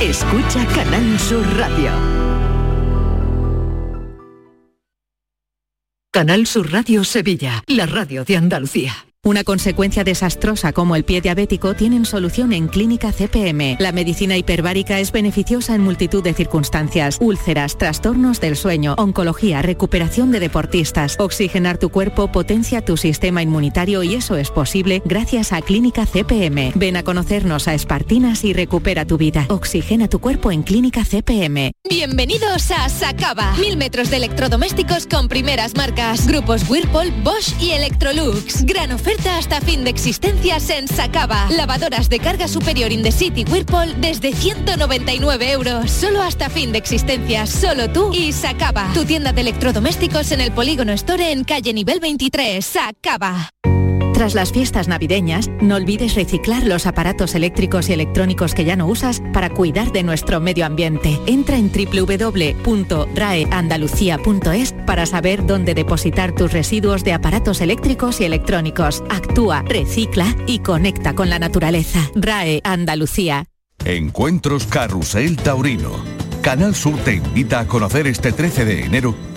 Escucha Canal Sur Radio. Canal Sur Radio Sevilla, la radio de Andalucía. Una consecuencia desastrosa como el pie diabético tienen solución en Clínica CPM. La medicina hiperbárica es beneficiosa en multitud de circunstancias. Úlceras, trastornos del sueño, oncología, recuperación de deportistas. Oxigenar tu cuerpo potencia tu sistema inmunitario y eso es posible gracias a Clínica CPM. Ven a conocernos a Espartinas y recupera tu vida. Oxigena tu cuerpo en Clínica CPM. Bienvenidos a Sacaba. Mil metros de electrodomésticos con primeras marcas. Grupos Whirlpool, Bosch y Electrolux. Gran oferta hasta fin de existencias en Sacaba. Lavadoras de carga superior in the city Whirlpool desde 199 euros. Solo hasta fin de existencias. Solo tú y Sacaba. Tu tienda de electrodomésticos en el Polígono Store en calle nivel 23. Sacaba. Tras las fiestas navideñas, no olvides reciclar los aparatos eléctricos y electrónicos que ya no usas para cuidar de nuestro medio ambiente. Entra en www.raeandalucía.es para saber dónde depositar tus residuos de aparatos eléctricos y electrónicos. Actúa, recicla y conecta con la naturaleza. RAE Andalucía. Encuentros Carrusel Taurino. Canal Sur te invita a conocer este 13 de enero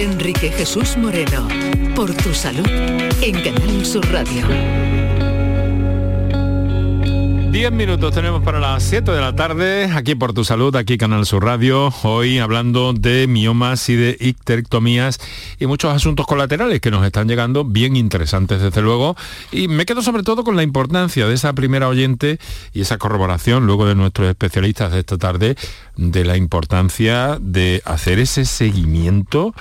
Enrique Jesús Moreno, por tu salud, en Canal Sur Radio. 10 minutos tenemos para las 7 de la tarde, aquí por tu salud, aquí Canal Sur Radio, hoy hablando de miomas y de icterectomías y muchos asuntos colaterales que nos están llegando, bien interesantes desde luego, y me quedo sobre todo con la importancia de esa primera oyente y esa corroboración luego de nuestros especialistas de esta tarde, de la importancia de hacer ese seguimiento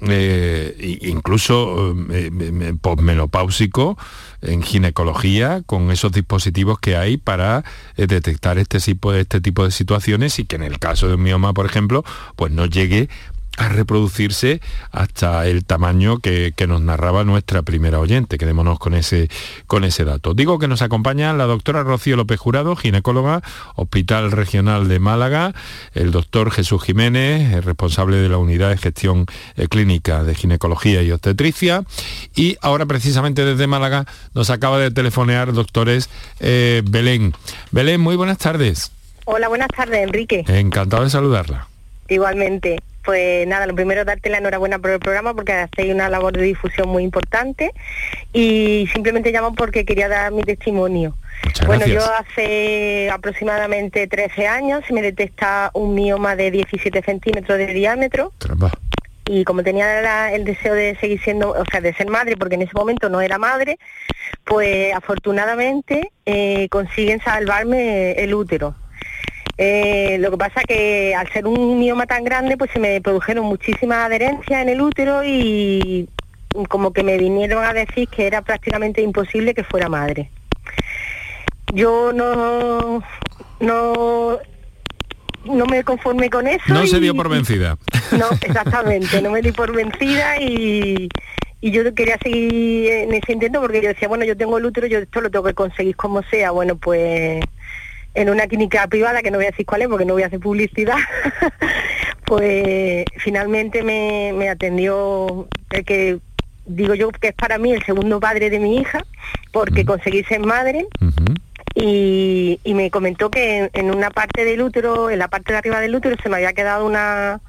eh, incluso eh, posmenopáusico en ginecología con esos dispositivos que hay para eh, detectar este tipo, de, este tipo de situaciones y que en el caso de un mioma, por ejemplo, pues no llegue a reproducirse hasta el tamaño que, nos narraba nuestra primera oyente. Quedémonos con ese, con ese dato. Digo que nos acompaña la doctora Rocío López Jurado, ginecóloga, Hospital Regional de Málaga, el doctor Jesús Jiménez, responsable de la Unidad de Gestión eh, Clínica de Ginecología y Obstetricia. Y ahora precisamente desde Málaga nos acaba de telefonear doctores eh, Belén. Belén, muy buenas tardes. Hola, buenas tardes, Enrique. Encantado de saludarla. Igualmente pues nada, lo primero darte la enhorabuena por el programa porque hacéis una labor de difusión muy importante y simplemente llamo porque quería dar mi testimonio. bueno, yo hace aproximadamente 13 años se me detecta un mioma de 17 centímetros de diámetro. Y como tenía el deseo de seguir siendo, o sea, de ser madre, porque en ese momento no era madre, pues afortunadamente eh, consiguen salvarme el útero. Eh, lo que pasa que al ser un mioma tan grande, pues se me produjeron muchísimas adherencias en el útero y como que me vinieron a decir que era prácticamente imposible que fuera madre. Yo no, no, no me conformé con eso. No se dio por vencida. No, exactamente, no me di por vencida y, y yo quería seguir en ese intento porque yo decía, bueno, yo tengo el útero, yo esto lo tengo que conseguir como sea. Bueno, pues en una clínica privada, que no voy a decir cuál es porque no voy a hacer publicidad, pues finalmente me, atendió el que digo yo que es para mí el segundo padre de mi hija, porque conseguí ser madre. Y, me comentó que en, una parte del útero, en la parte de arriba del útero, se me había quedado una,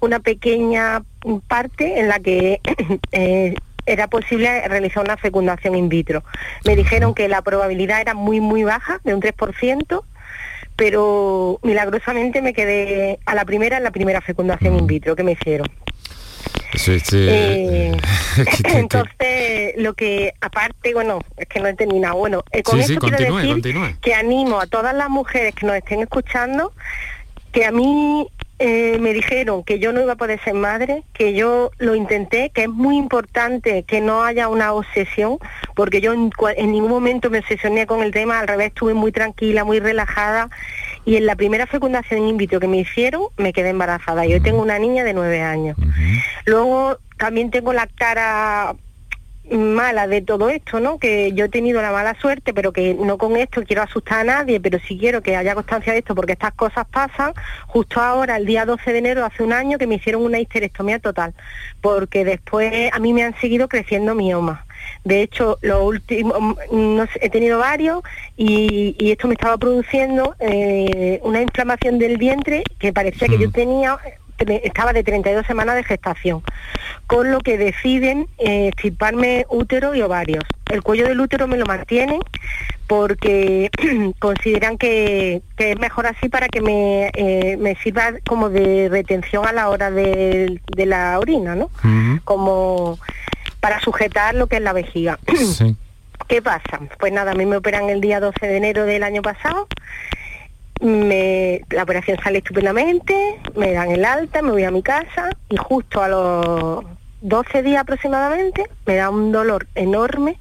una pequeña parte en la que eh, era posible realizar una fecundación in vitro. Me dijeron que la probabilidad era muy, muy baja, de un 3%, pero milagrosamente me quedé a la primera, en la primera fecundación in vitro que me hicieron. Eh, entonces, lo que aparte, bueno, es que no he terminado. Bueno, eh, con eso quiero decir que animo a todas las mujeres que nos estén escuchando que a mí eh, me dijeron que yo no iba a poder ser madre, que yo lo intenté, que es muy importante que no haya una obsesión, porque yo en, ningún momento me obsesioné con el tema, al revés estuve muy tranquila, muy relajada, y en la primera fecundación in vitro que me hicieron me quedé embarazada. Yo tengo una niña de nueve años. Luego también tengo la cara mala de todo esto, ¿no? Que yo he tenido la mala suerte, pero que no con esto quiero asustar a nadie, pero sí quiero que haya constancia de esto, porque estas cosas pasan. Justo ahora, el día 12 de enero, hace un año, que me hicieron una histerectomía total, porque después a mí me han seguido creciendo miomas. De hecho, lo último, no he tenido varios y, esto me estaba produciendo eh, una inflamación del vientre que parecía que yo tenía estaba de 32 semanas de gestación, con lo que deciden eh, útero y ovarios. El cuello del útero me lo mantienen porque consideran que, es mejor así para que me, eh, me, sirva como de retención a la hora de, la orina, ¿no? Como para sujetar lo que es la vejiga. ¿Qué pasa? Pues nada, a mí me operan el día 12 de enero del año pasado la operación sale estupendamente, me dan el alta, me voy a mi casa y justo a los 12 días aproximadamente me da un dolor enorme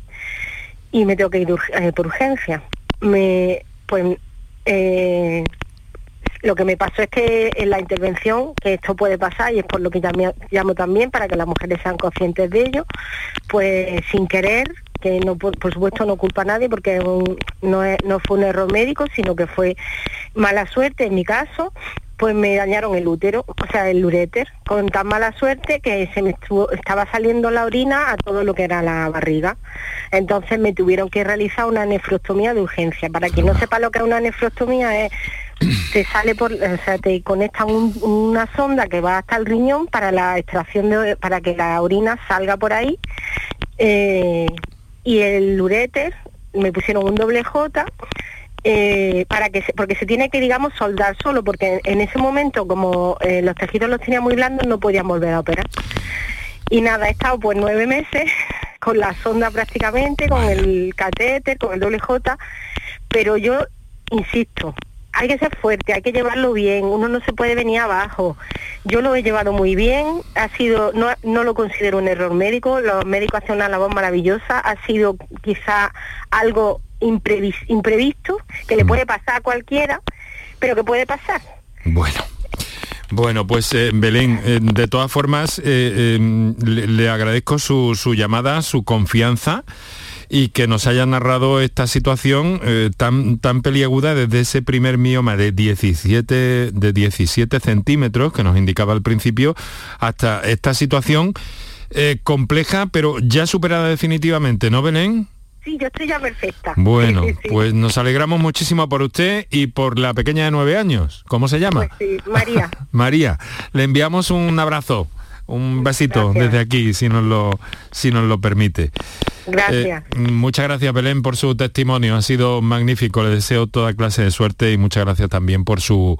y me tengo que ir eh, por urgencia. Pues eh, lo que me pasó es que en la intervención, que esto puede pasar y es por lo que llamo también para que las mujeres sean conscientes de ello, pues sin querer que no por, supuesto no culpa a nadie porque no, fue un error médico, sino que fue mala suerte en mi caso, pues me dañaron el útero, o sea, el uréter, con tan mala suerte que se me estuvo, estaba saliendo la orina a todo lo que era la barriga. Entonces me tuvieron que realizar una nefrostomía de urgencia. Para quien no sepa lo que es una nefrostomía es te sale por, o sea, te conectan una sonda que va hasta el riñón para la extracción de, para que la orina salga por ahí eh, y el uréter me pusieron un doble J eh, para que porque se tiene que digamos soldar solo porque en ese momento como eh, los tejidos los tenía muy blandos no podían volver a operar. Y nada he estado pues nueve meses con la sonda prácticamente con el catéter con el doble J pero yo insisto hay que ser fuerte, hay que llevarlo bien, uno no se puede venir abajo. Yo lo he llevado muy bien, ha sido, no, no lo considero un error médico, los médicos hacen una labor maravillosa, ha sido quizá algo imprevisto, que le mm. puede pasar a cualquiera, pero que puede pasar. Bueno. Bueno, pues eh, Belén, eh, de todas formas, eh, le, agradezco su, su llamada, su confianza y que nos haya narrado esta situación eh, tan, tan peliaguda desde ese primer mioma de 17, de 17 centímetros que nos indicaba al principio hasta esta situación eh, compleja pero ya superada definitivamente, ¿no, Belén? Sí, yo estoy ya perfecta. Bueno, pues nos alegramos muchísimo por usted y por la pequeña de nueve años. ¿Cómo se llama? Pues María. María, le enviamos un abrazo. Un besito desde aquí, si nos lo, si nos lo permite. Gracias. Eh, muchas gracias, Belén, por su testimonio. Ha sido magnífico. Le deseo toda clase de suerte y muchas gracias también por su,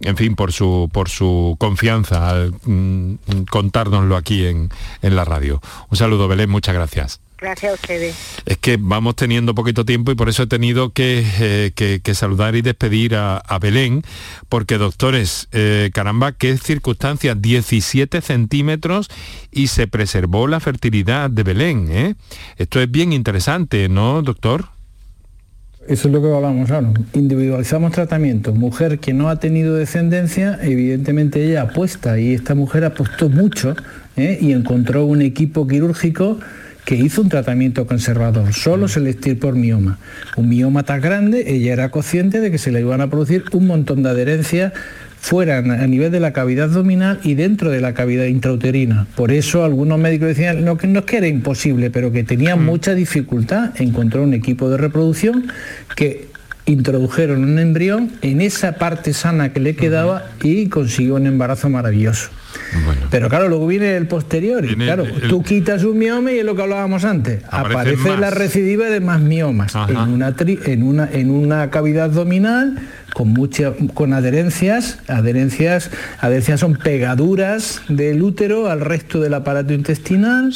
en fin, por su, por su confianza al mm, contárnoslo aquí en, en la radio. Un saludo, Belén. Muchas gracias. Gracias a ustedes. Es que vamos teniendo poquito tiempo y por eso he tenido que, eh, saludar y despedir a, Belén, porque doctores, eh, caramba, qué circunstancias, 17 centímetros y se preservó la fertilidad de Belén. ¿eh? Esto es bien interesante, ¿no, doctor? Eso es lo que hablamos ahora. Individualizamos tratamiento. Mujer que no ha tenido descendencia, evidentemente ella apuesta y esta mujer apostó mucho y encontró un equipo quirúrgico que hizo un tratamiento conservador, solo se le por mioma. Un mioma tan grande, ella era consciente de que se le iban a producir un montón de adherencias fuera a nivel de la cavidad abdominal y dentro de la cavidad intrauterina. Por eso algunos médicos decían no, que no es que era imposible, pero que tenían mm. mucha dificultad. Encontrar un equipo de reproducción que introdujeron un embrión en esa parte sana que le quedaba y consiguió un embarazo maravilloso. Pero claro, luego viene el posterior. Y claro, tú quitas un mioma y es lo que hablábamos antes. Aparece la recidiva de más miomas en una, en, una, en una cavidad abdominal con mucha, con adherencias, adherencias, adherencias son pegaduras del útero al resto del aparato intestinal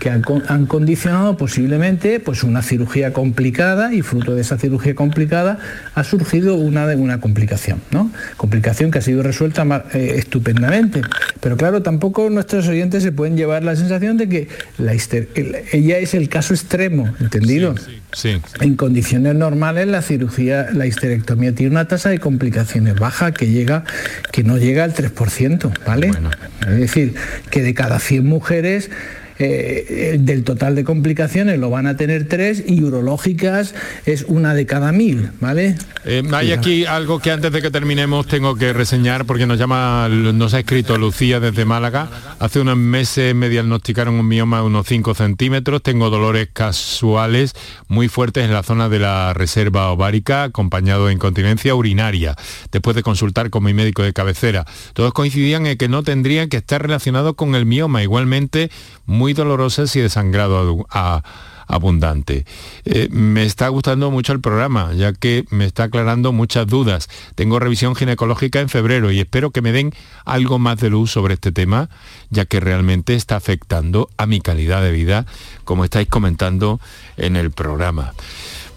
que han, condicionado posiblemente pues una cirugía complicada y fruto de esa cirugía complicada ha surgido una, una complicación, ¿no? Complicación que ha sido resuelta eh, estupendamente. Pero claro, tampoco nuestros oyentes se pueden llevar la sensación de que la ella es el caso extremo, ¿entendido? Sí, En condiciones normales la cirugía, la histerectomía tiene una tasa de complicaciones baja que llega, que no llega al 3%, ¿vale? Es decir, que de cada 100 mujeres eh, del total de complicaciones lo van a tener tres y urológicas es una de cada mil, ¿vale? Eh, hay aquí algo que antes de que terminemos tengo que reseñar porque nos llama, nos ha escrito Lucía desde Málaga. Hace unos meses me diagnosticaron un mioma de unos 5 centímetros, tengo dolores casuales muy fuertes en la zona de la reserva ovárica, acompañado de incontinencia urinaria, después de consultar con mi médico de cabecera. Todos coincidían en que no tendrían que estar relacionados con el mioma, igualmente muy dolorosas y de sangrado a abundante. Eh, me está gustando mucho el programa, ya que me está aclarando muchas dudas. Tengo revisión ginecológica en febrero y espero que me den algo más de luz sobre este tema, ya que realmente está afectando a mi calidad de vida, como estáis comentando en el programa.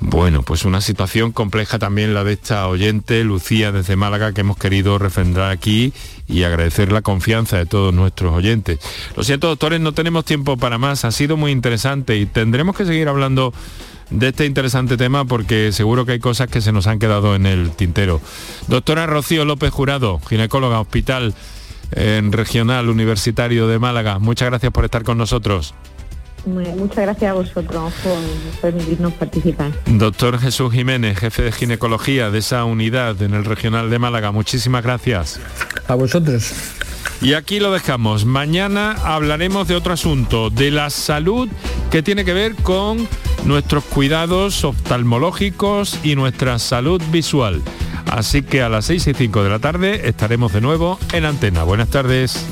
Bueno, pues una situación compleja también la de esta oyente, Lucía, desde Málaga, que hemos querido refrendar aquí y agradecer la confianza de todos nuestros oyentes. Lo siento, doctores, no tenemos tiempo para más. Ha sido muy interesante y tendremos que seguir hablando de este interesante tema porque seguro que hay cosas que se nos han quedado en el tintero. Doctora Rocío López Jurado, ginecóloga, hospital en regional universitario de Málaga. Muchas gracias por estar con nosotros. Muchas gracias a vosotros por permitirnos participar. Doctor Jesús Jiménez, jefe de ginecología de esa unidad en el regional de Málaga, muchísimas gracias. A vosotros. Y aquí lo dejamos. Mañana hablaremos de otro asunto, de la salud que tiene que ver con nuestros cuidados oftalmológicos y nuestra salud visual. Así que a las 6 y 5 de la tarde estaremos de nuevo en antena. Buenas tardes.